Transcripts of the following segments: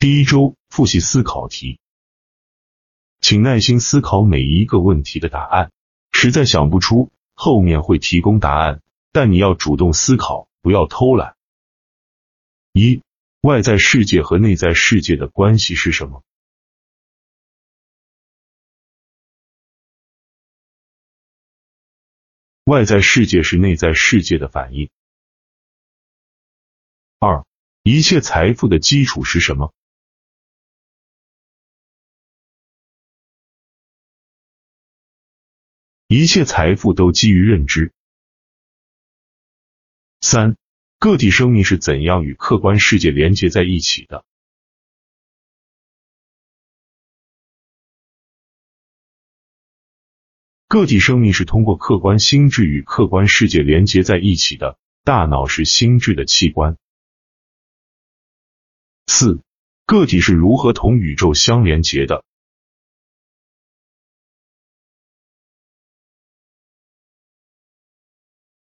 第一周复习思考题，请耐心思考每一个问题的答案。实在想不出，后面会提供答案，但你要主动思考，不要偷懒。一、外在世界和内在世界的关系是什么？外在世界是内在世界的反应。二、一切财富的基础是什么？一切财富都基于认知。三、个体生命是怎样与客观世界连接在一起的？个体生命是通过客观心智与客观世界连接在一起的。大脑是心智的器官。四、个体是如何同宇宙相连接的？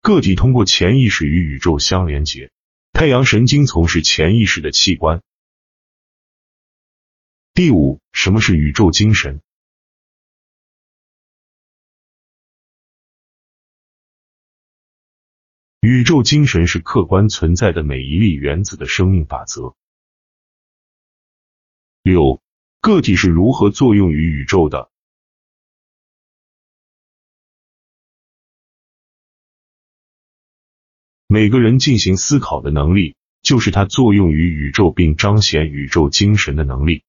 个体通过潜意识与宇宙相连接。太阳神经丛是潜意识的器官。第五，什么是宇宙精神？宇宙精神是客观存在的每一粒原子的生命法则。六，个体是如何作用于宇宙的？每个人进行思考的能力，就是他作用于宇宙并彰显宇宙精神的能力。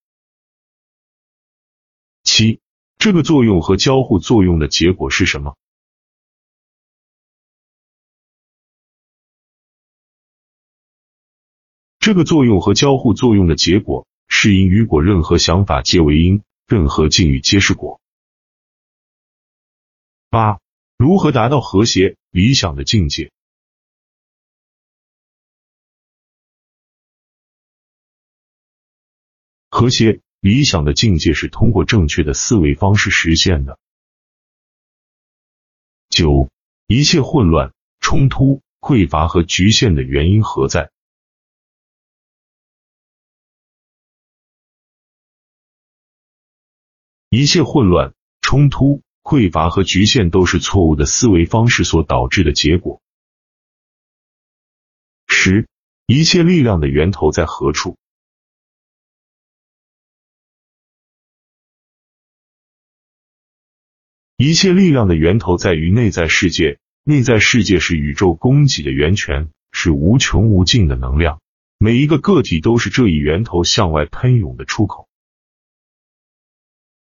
七，这个作用和交互作用的结果是什么？这个作用和交互作用的结果是因与果，任何想法皆为因，任何境遇皆是果。八，如何达到和谐理想的境界？和谐理想的境界是通过正确的思维方式实现的。九，一切混乱、冲突、匮乏和局限的原因何在？一切混乱、冲突、匮乏和局限都是错误的思维方式所导致的结果。十，一切力量的源头在何处？一切力量的源头在于内在世界，内在世界是宇宙供给的源泉，是无穷无尽的能量。每一个个体都是这一源头向外喷涌的出口。